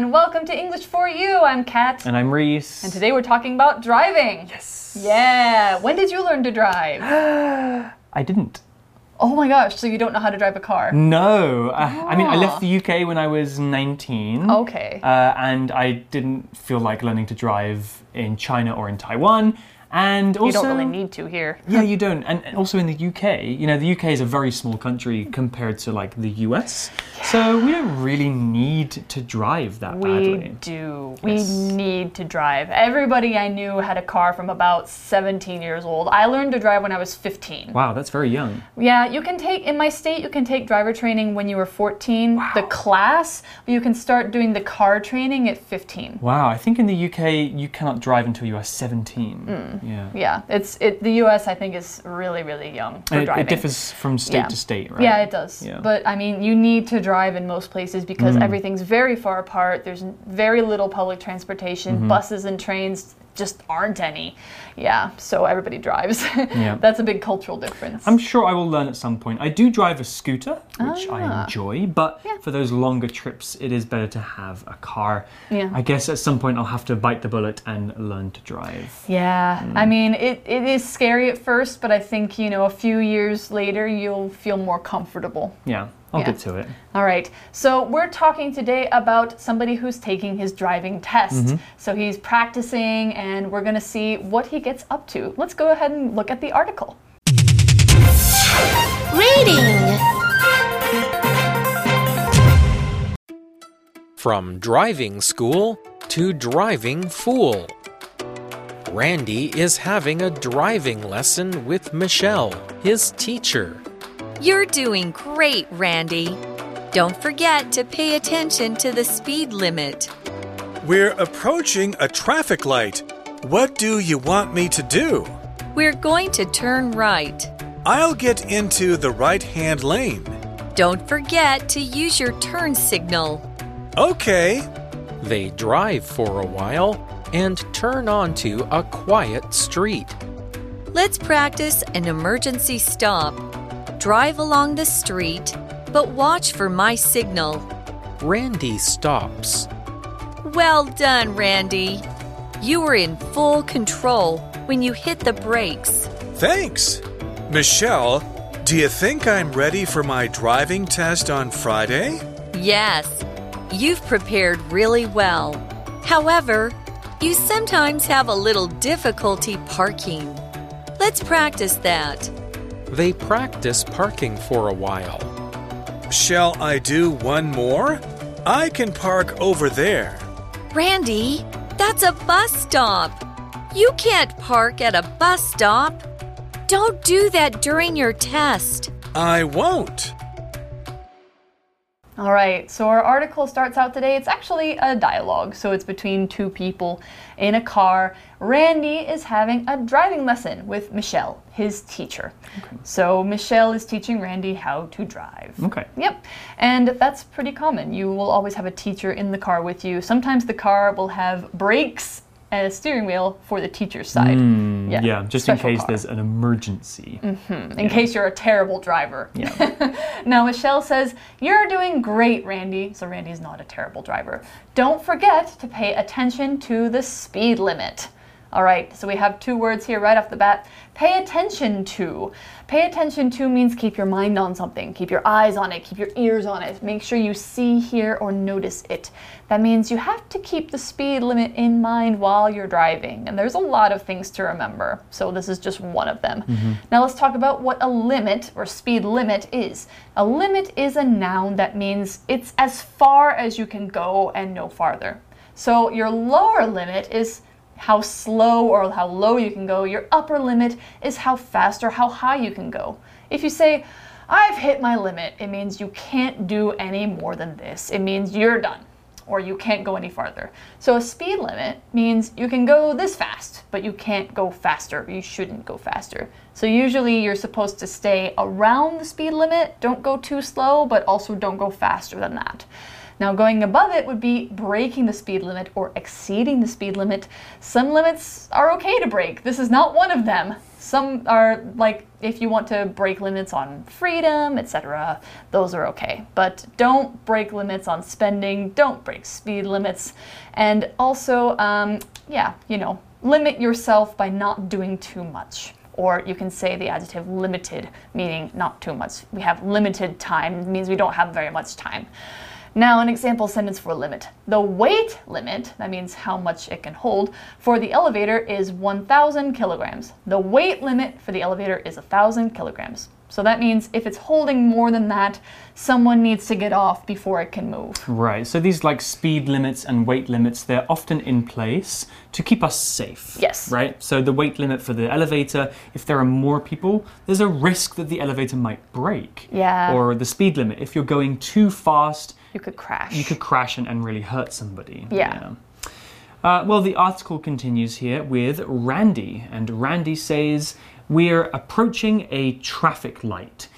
Everyone, welcome to English for You. I'm Kat. And I'm Reese. And today we're talking about driving. Yes. Yeah. When did you learn to drive? I didn't. oh my gosh, so you don't know how to drive a car? No. Uh, I mean, I left the UK when I was 19. Okay. Uh, and I didn't feel like learning to drive in China or in Taiwan. And also, you don't really need to here. Yeah, you don't. And and also in the UK, you know, the UK is a very small country compared to like the US. So we don't really need to drive that We badly. We do. We need to drive. Everybody I knew had a car from about 17 years old. I learned to drive when I was 15. Wow, that's very young. Yeah, you can take, in my state, you can take driver training when you were 14. The class, you can start doing the car training at 15. Wow, I think in the UK you cannot drive until you are 17. Mm. Yeah. Yeah, it's it. The U.S. I think is really really young for it, driving. it differs from state Yeah. to state, right? Yeah, it does. Yeah. But I mean, you need to drive in most places because Mm. everything's very far apart. There's very little public transportation. Mm-hmm. Buses and trains just aren't any. Yeah, so everybody drives. Yeah. That's a big cultural difference. I'm sure I will learn at some point. I do drive a scooter, which Ah. I enjoy, but Yeah. for those longer trips, it is better to have a car. Yeah. I guess at some point I'll have to bite the bullet and learn to drive. Yeah, Mm. I mean, it, it is scary at first, but I think, you know, a few years later, you'll feel more comfortable. Yeah, I'll Yeah. get to it. All right, so we're talking today about somebody who's taking his driving test. Mm-hmm. So he's practicing, and we're going to see what he gets up to. Let's go ahead and look at the article. Reading. From driving school to driving fool. Randy is having a driving lesson with Michelle, his teacher. You're doing great, Randy. Don't forget to pay attention to the speed limit. We're approaching a traffic light. What do you want me to do? We're going to turn right. I'll get into the right hand lane. Don't forget to use your turn signal. Okay. They drive for a while and turn onto a quiet street. Let's practice an emergency stop. Drive along the street, but watch for my signal. Randy stops. Well done, Randy. You were in full control when you hit the brakes. Thanks. Michelle, do you think I'm ready for my driving test on Friday? Yes, you've prepared really well. However, you sometimes have a little difficulty parking. Let's practice that. They practice parking for a while. Shall I do one more? I can park over there. Randy, that's a bus stop. You can't park at a bus stop. Don't do that during your test. I won't. All right, so our article starts out today. It's actually a dialogue, so it's between two people in a car. Randy is having a driving lesson with Michelle, his teacher. Okay. So Michelle is teaching Randy how to drive. Okay. Yep, and that's pretty common. You will always have a teacher in the car with you. Sometimes the car will have brakes a steering wheel for the teacher's side. Mm, Yeah, just in case car. there's an emergency. in case you're a terrible driver. Yeah. now, Michelle says, You're doing great, Randy. So, Randy's not a terrible driver. Don't forget to pay attention to the speed limit. All right, so we have two words here right off the bat. Pay attention to. Pay attention to means keep your mind on something, keep your eyes on it, keep your ears on it. Make sure you see, hear, or notice it. That means you have to keep the speed limit in mind while you're driving. And there's a lot of things to remember. So, this is just one of them. Mm-hmm. Now, let's talk about what a limit or speed limit is. A limit is a noun that means it's as far as you can go and no farther. So, your lower limit is how slow or how low you can go. Your upper limit is how fast or how high you can go. If you say, I've hit my limit, it means you can't do any more than this. It means you're done or you can't go any farther. So a speed limit means you can go this fast, but you can't go faster. You shouldn't go faster. So usually you're supposed to stay around the speed limit. Don't go too slow, but also don't go faster than that. Now, going above it would be breaking the speed limit or exceeding the speed limit. Some limits are okay to break. This is not one of them. Some are like if you want to break limits on freedom, etc., those are okay. But don't break limits on spending, don't break speed limits. And also, um, yeah, you know, limit yourself by not doing too much. Or you can say the adjective limited, meaning not too much. We have limited time, means we don't have very much time. Now, an example sentence for limit. The weight limit, that means how much it can hold, for the elevator is 1,000 kilograms. The weight limit for the elevator is 1,000 kilograms. So that means if it's holding more than that, someone needs to get off before it can move. Right. So these like speed limits and weight limits, they're often in place to keep us safe. Yes. Right? So the weight limit for the elevator, if there are more people, there's a risk that the elevator might break. Yeah. Or the speed limit, if you're going too fast, You could crash. you could crash and, and really hurt somebody. Yeah. Uh, well, the article continues here with Randy, and Randy says, We're approaching a traffic light.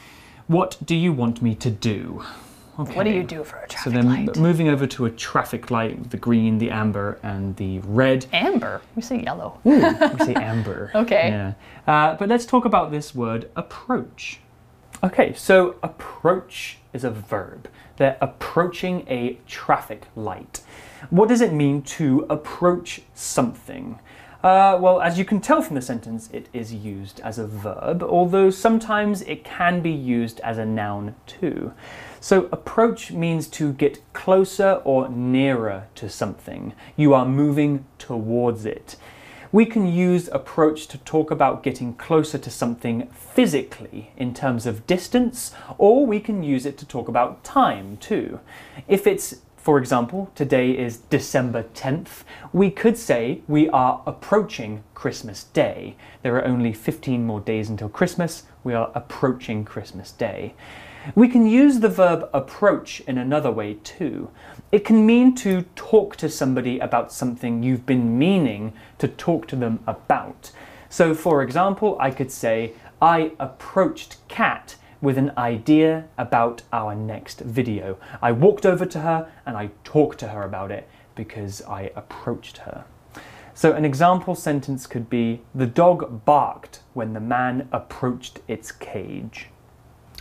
What do you want me to do? Okay. What do you do for a traffic light? So then light? moving over to a traffic light, the green, the amber, and the red. Amber. We say yellow. Ooh, we say amber. Okay. Yeah. Uh, but let's talk about this word approach. Okay, so approach is a verb. They're approaching a traffic light. What does it mean to approach something? Uh, well, as you can tell from the sentence, it is used as a verb, although sometimes it can be used as a noun too. So, approach means to get closer or nearer to something. You are moving towards it. We can use approach to talk about getting closer to something physically in terms of distance, or we can use it to talk about time too. If it's, for example, today is December 10th, we could say we are approaching Christmas Day. There are only 15 more days until Christmas, we are approaching Christmas Day. We can use the verb approach in another way too. It can mean to talk to somebody about something you've been meaning to talk to them about. So, for example, I could say, I approached Kat with an idea about our next video. I walked over to her and I talked to her about it because I approached her. So, an example sentence could be The dog barked when the man approached its cage.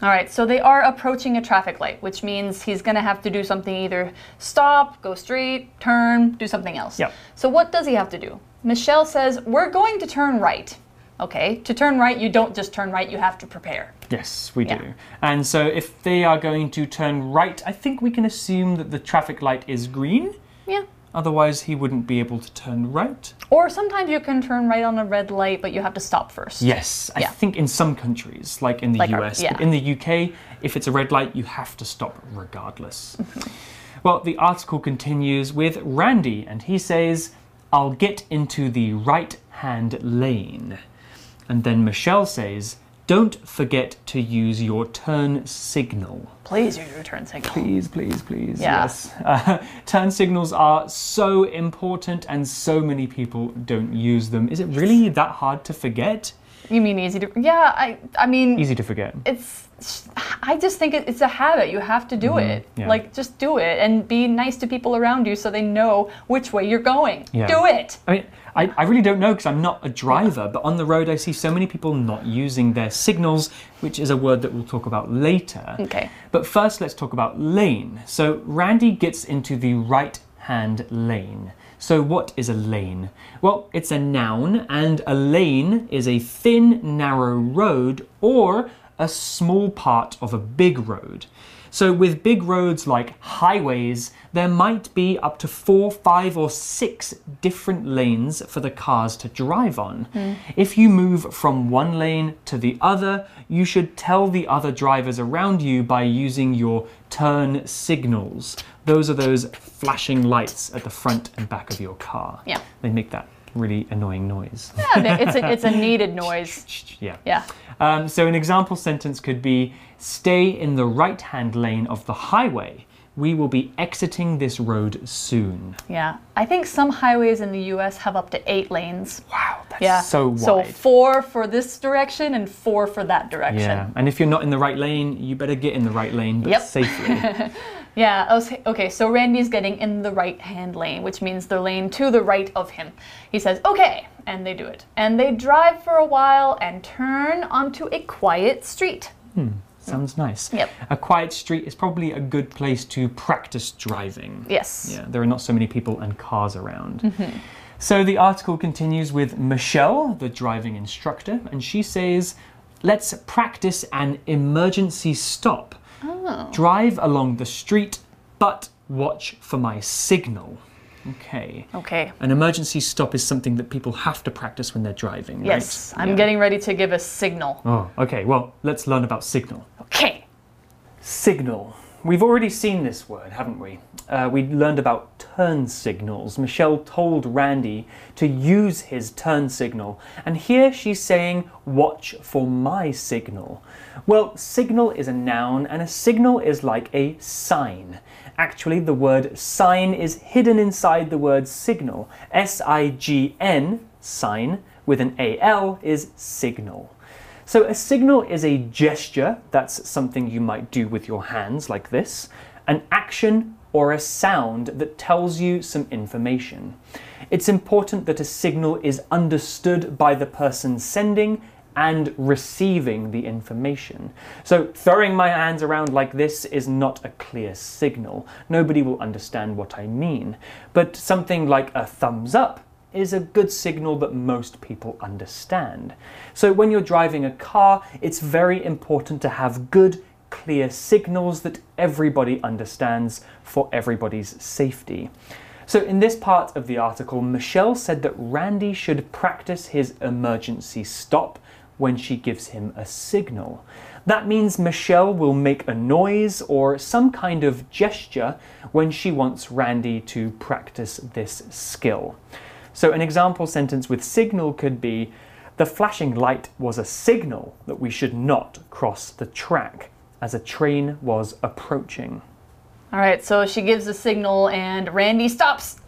All right, so they are approaching a traffic light, which means he's going to have to do something either stop, go straight, turn, do something else. Yep. So what does he have to do? Michelle says, We're going to turn right. Okay, to turn right, you don't just turn right, you have to prepare. Yes, we Yeah. do. And so if they are going to turn right, I think we can assume that the traffic light is green. Yeah. Otherwise, he wouldn't be able to turn right. Or sometimes you can turn right on a red light, but you have to stop first. Yes, I Yeah. think in some countries, like in the Like our- US, yeah. but in the UK, if it's a red light, you have to stop regardless. Mm-hmm. well, the article continues with Randy, and he says, I'll get into the right hand lane. And then Michelle says, Don't forget to use your turn signal. Please use your turn signal. Please, please, please. Yeah. Yes. Uh, turn signals are so important, and so many people don't use them. Is it really that hard to forget? You mean easy to? Yeah, I. I mean, Easy to forget. it's. I just think it's a habit. You have to do it. Mm-hmm. yeah. Like, just do it and be nice to people around you so they know which way you're going. Yeah. Do it. I mean, I, I really don't know because I'm not a driver, but on the road I see so many people not using their signals, which is a word that we'll talk about later. Okay. But first, let's talk about lane. So, Randy gets into the right hand lane. So, what is a lane? Well, it's a noun, and a lane is a thin, narrow road or a small part of a big road. So, with big roads like highways, there might be up to four, five, or six different lanes for the cars to drive on. Hmm. If you move from one lane to the other, you should tell the other drivers around you by using your turn signals. Those are those flashing lights at the front and back of your car. Yeah. They make that really annoying noise. Yeah, it's a, it's a needed noise. yeah. Yeah. Um, so an example sentence could be Stay in the right hand lane of the highway. We will be exiting this road soon. Yeah. I think some highways in the US have up to eight lanes. Wow, that's Yeah. so wide. So four for this direction and four for that direction. yeah, and if you're not in the right lane, you better get in the right lane, but Yep. safely. Yeah, was- okay, so Randy's getting in the right hand lane, which means the lane to the right of him. He says, okay, and they do it. And they drive for a while and turn onto a quiet street. Hmm. Sounds nice. Yep. A quiet street is probably a good place to practice driving. Yes. Yeah, there are not so many people and cars around. So the article continues with Michelle, the driving instructor, and she says, Let's practice an emergency stop. Oh. Drive along the street, but watch for my signal. Okay. Okay. An emergency stop is something that people have to practice when they're driving, Yes, right? I'm Yeah. getting ready to give a signal. Oh, okay. Well, let's learn about signal. Okay. Signal. We've already seen this word, haven't we? Uh, we learned about turn signals. Michelle told Randy to use his turn signal, and here she's saying, Watch for my signal. Well, signal is a noun, and a signal is like a sign. Actually, the word sign is hidden inside the word signal. S I G N, sign, with an A L is signal. So, a signal is a gesture, that's something you might do with your hands, like this, an action or a sound that tells you some information. It's important that a signal is understood by the person sending and receiving the information. So, throwing my hands around like this is not a clear signal. Nobody will understand what I mean. But something like a thumbs up is a good signal that most people understand. So when you're driving a car, it's very important to have good, clear signals that everybody understands for everybody's safety. So in this part of the article, Michelle said that Randy should practice his emergency stop when she gives him a signal. That means Michelle will make a noise or some kind of gesture when she wants Randy to practice this skill. So, an example sentence with signal could be The flashing light was a signal that we should not cross the track as a train was approaching. All right, so she gives the signal and Randy stops.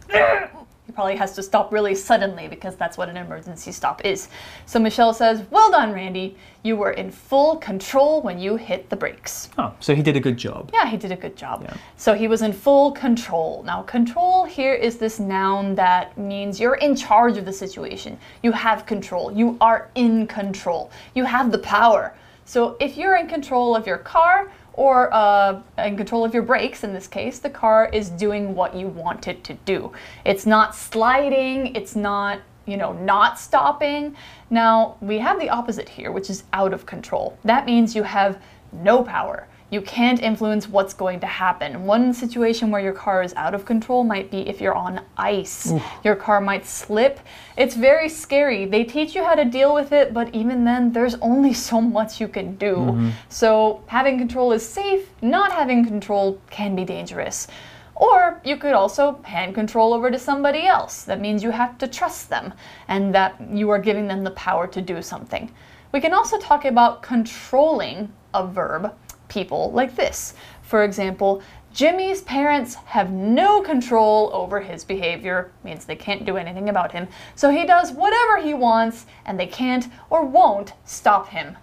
He probably has to stop really suddenly because that's what an emergency stop is. So Michelle says, Well done, Randy. You were in full control when you hit the brakes. Oh, so he did a good job. Yeah, he did a good job. Yeah. So he was in full control. Now, control here is this noun that means you're in charge of the situation. You have control. You are in control. You have the power. So if you're in control of your car, or uh, in control of your brakes in this case, the car is doing what you want it to do. It's not sliding, it's not, you know, not stopping. Now, we have the opposite here, which is out of control. That means you have no power. You can't influence what's going to happen. One situation where your car is out of control might be if you're on ice. Your car might slip. It's very scary. They teach you how to deal with it, but even then, there's only so much you can do. Mm-hmm. So, having control is safe, not having control can be dangerous. Or you could also hand control over to somebody else. That means you have to trust them and that you are giving them the power to do something. We can also talk about controlling a verb, people, like this. For example, Jimmy's parents have no control over his behavior, means they can't do anything about him, so he does whatever he wants and they can't or won't stop him.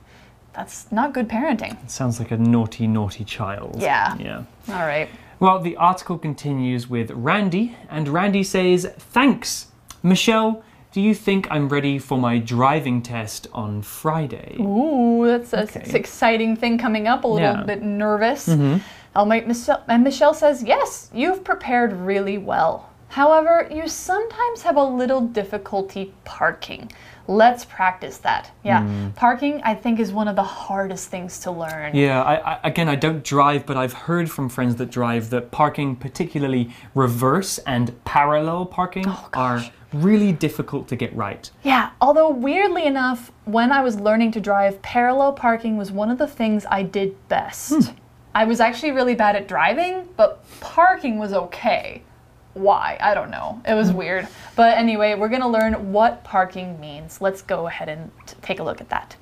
That's not good parenting. Sounds like a naughty, naughty child. Yeah. Yeah. All right. Well, the article continues with Randy, and Randy says, Thanks. Michelle, do you think I'm ready for my driving test on Friday? Ooh, that's a Okay. s- exciting thing coming up. A little Yeah. Bit nervous. Mm-hmm. I'll make Michelle, and Michelle says, "Yes, you've prepared really well. However, you sometimes have a little difficulty parking. Let's practice that. Yeah, parking I think is one of the hardest things to learn. Mm. Yeah, I, I, again, I don't drive, but I've heard from friends that drive that parking, particularly reverse and parallel parking, Oh, are really difficult to get right. Yeah, although weirdly enough, when I was learning to drive, parallel parking was one of the things I did best. I was actually really bad at driving, but parking was okay. Why? I don't know. It was mm-hmm. weird. But anyway, we're going to learn what parking means. Let's go ahead and take a look at that.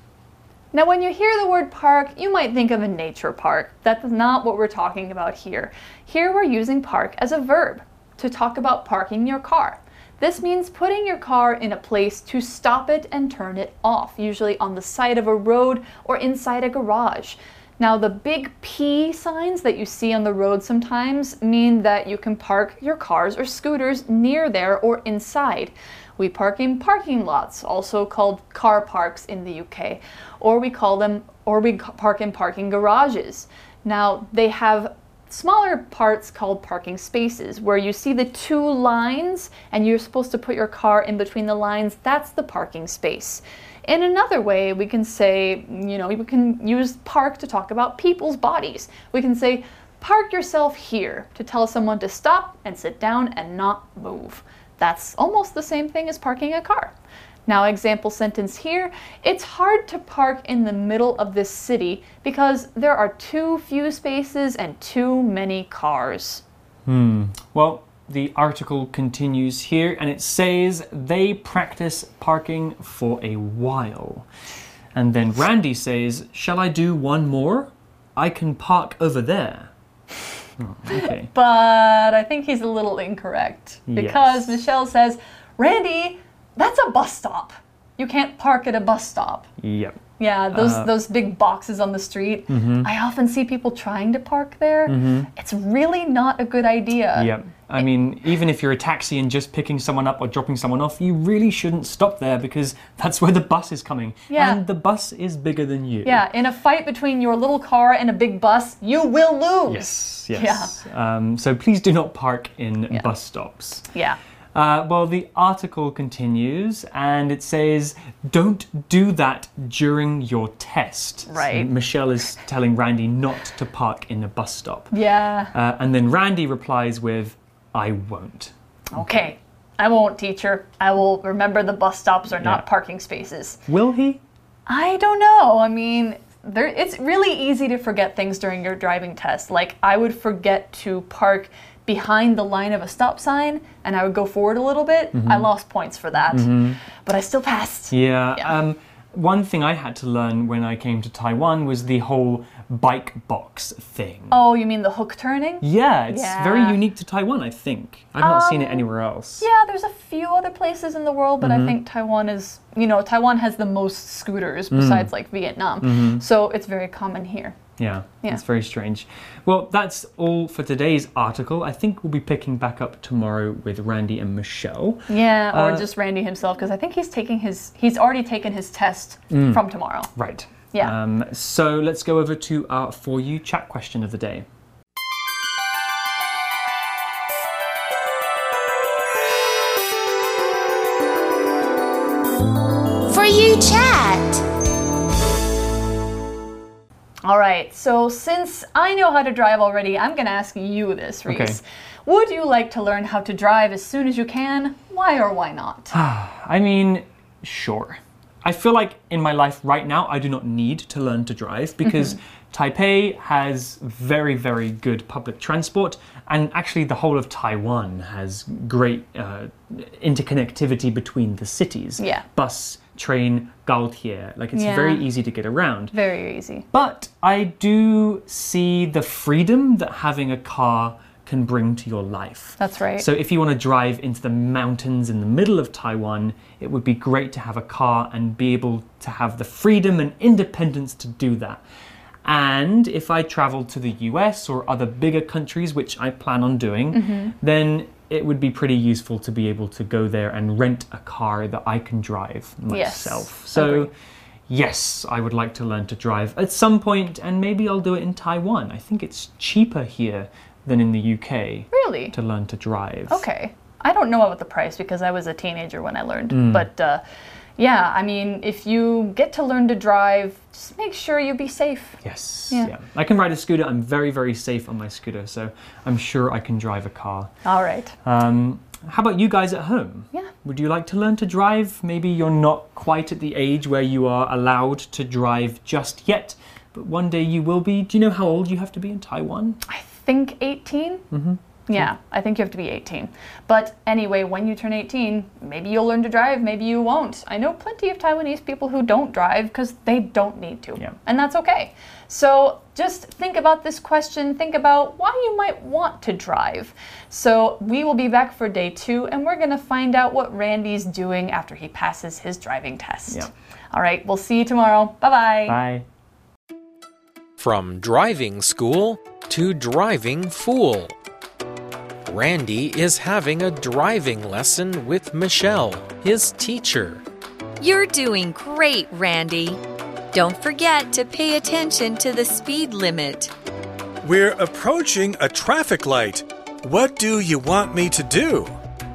Now, when you hear the word park, you might think of a nature park. That's not what we're talking about here. Here we're using park as a verb to talk about parking your car. This means putting your car in a place to stop it and turn it off, usually on the side of a road or inside a garage. Now, the big P signs that you see on the road sometimes mean that you can park your cars or scooters near there or inside. We park in parking lots, also called car parks in the UK, or we call them, or we park in parking garages. Now, they have smaller parts called parking spaces where you see the two lines and you're supposed to put your car in between the lines. That's the parking space. In another way, we can say, you know, we can use park to talk about people's bodies. We can say, park yourself here to tell someone to stop and sit down and not move. That's almost the same thing as parking a car. Now, example sentence here it's hard to park in the middle of this city because there are too few spaces and too many cars. Hmm. Well, the article continues here and it says they practice parking for a while. And then Randy says, Shall I do one more? I can park over there. Oh, okay. But I think he's a little incorrect because Yes. Michelle says, Randy, that's a bus stop. You can't park at a bus stop. yep. Yeah, those Uh, those big boxes on the street. mm-hmm. I often see people trying to park there. It's really not a good idea. Yep. I mean, even if you're a taxi and just picking someone up or dropping someone off, you really shouldn't stop there because that's where the bus is coming. Yeah. And the bus is bigger than you. Yeah, in a fight between your little car and a big bus, you will lose. Yes, yes. Um, so please do not park in bus stops. Yeah. Uh, well, the article continues and it says, don't do that during your test. So Right. Michelle is telling Randy not to park in a bus stop. Yeah. Uh, and then Randy replies with, I won't. Okay. I won't, teacher. I will remember the bus stops are not Yeah. parking spaces. Will he? I don't know. I mean, there, it's really easy to forget things during your driving test. Like, I would forget to park behind the line of a stop sign and I would go forward a little bit. I lost points for that. But I still passed. Yeah. Yeah. Um, one thing I had to learn when I came to Taiwan was the whole bike box thing. Oh, you mean the hook turning? Yeah, it's very unique to Taiwan, I think. I've not seen it Um, anywhere else. Yeah, there's a few other places in the world, but I think Taiwan is, you know, Taiwan has the most scooters besides like Vietnam. So it's very common here. Yeah, Yeah. it's very strange. Well, that's all for today's article. I think we'll be picking back up tomorrow with Randy and Michelle. Yeah, or Uh, just Randy himself, because I think he's taking his, he's already taken his test from tomorrow. Right. Yeah. Um, so let's go over to our For You chat question of the day. For you chat. All right, so since I know how to drive already, I'm going to ask you this, Reese. Okay. Would you like to learn how to drive as soon as you can? Why or why not? I mean, sure. I feel like in my life right now, I do not need to learn to drive because Taipei has very, very good public transport, and actually, the whole of Taiwan has great uh, interconnectivity between the cities. Yeah. Bus, train, gaotie. Like, it's Yeah. very easy to get around. Very easy. But I do see the freedom that having a car can bring to your life. That's right. So if you want to drive into the mountains in the middle of Taiwan, it would be great to have a car and be able to have the freedom and independence to do that. And if I travel to the US or other bigger countries, which I plan on doing, Mm-hmm. then it would be pretty useful to be able to go there and rent a car that I can drive myself. Yes. So. Yes, I would like to learn to drive at some point, and maybe I'll do it in Taiwan. I think it's cheaper here than in the UK Really? to learn to drive. Okay. I don't know about the price because I was a teenager when I learned. Mm. But uh, yeah, I mean, if you get to learn to drive, just make sure you be safe. Yes. Yeah. Yeah. I can ride a scooter. I'm very, very safe on my scooter, so I'm sure I can drive a car. All right. Um, how about you guys at home? Yeah. Would you like to learn to drive? Maybe you're not quite at the age where you are allowed to drive just yet, but one day you will be. Do you know how old you have to be in Taiwan? I think 18. Mm-hmm. Yeah, I think you have to be 18. But anyway, when you turn 18, maybe you'll learn to drive, maybe you won't. I know plenty of Taiwanese people who don't drive because they don't need to. Yeah. And that's okay. So just think about this question, think about why you might want to drive. So we will be back for day two and we're going to find out what Randy's doing after he passes his driving test. Yeah. All right, we'll see you tomorrow. Bye bye. Bye. From driving school to driving fool. Randy is having a driving lesson with Michelle, his teacher. You're doing great, Randy. Don't forget to pay attention to the speed limit. We're approaching a traffic light. What do you want me to do?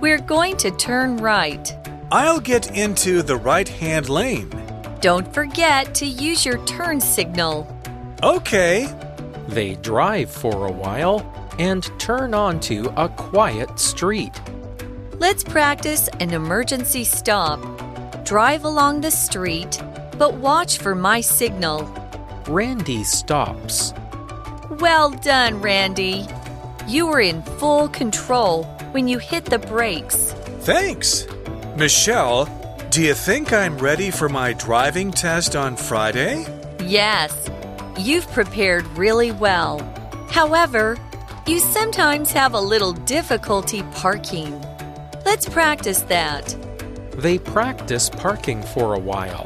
We're going to turn right. I'll get into the right hand lane. Don't forget to use your turn signal. Okay. They drive for a while and turn onto a quiet street. Let's practice an emergency stop. Drive along the street, but watch for my signal. Randy stops. Well done, Randy. You were in full control when you hit the brakes. Thanks. Michelle, do you think I'm ready for my driving test on Friday? Yes, you've prepared really well. However, you sometimes have a little difficulty parking. Let's practice that. They practice parking for a while.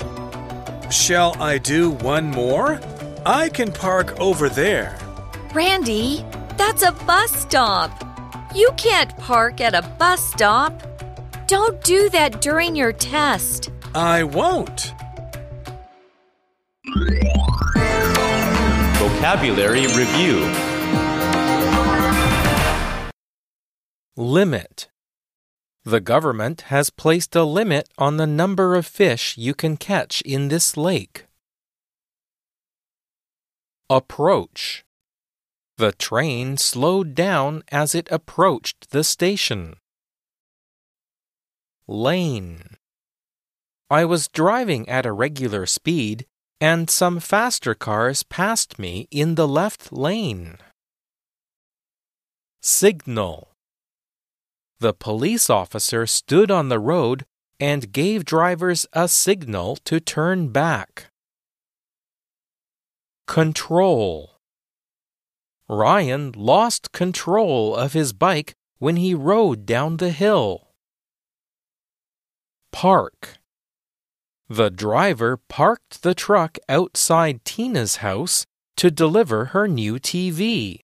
Shall I do one more? I can park over there. Randy, that's a bus stop. You can't park at a bus stop. Don't do that during your test. I won't. Vocabulary Review Limit. The government has placed a limit on the number of fish you can catch in this lake. Approach. The train slowed down as it approached the station. Lane. I was driving at a regular speed and some faster cars passed me in the left lane. Signal. The police officer stood on the road and gave drivers a signal to turn back. Control. Ryan lost control of his bike when he rode down the hill. Park. The driver parked the truck outside Tina's house to deliver her new TV.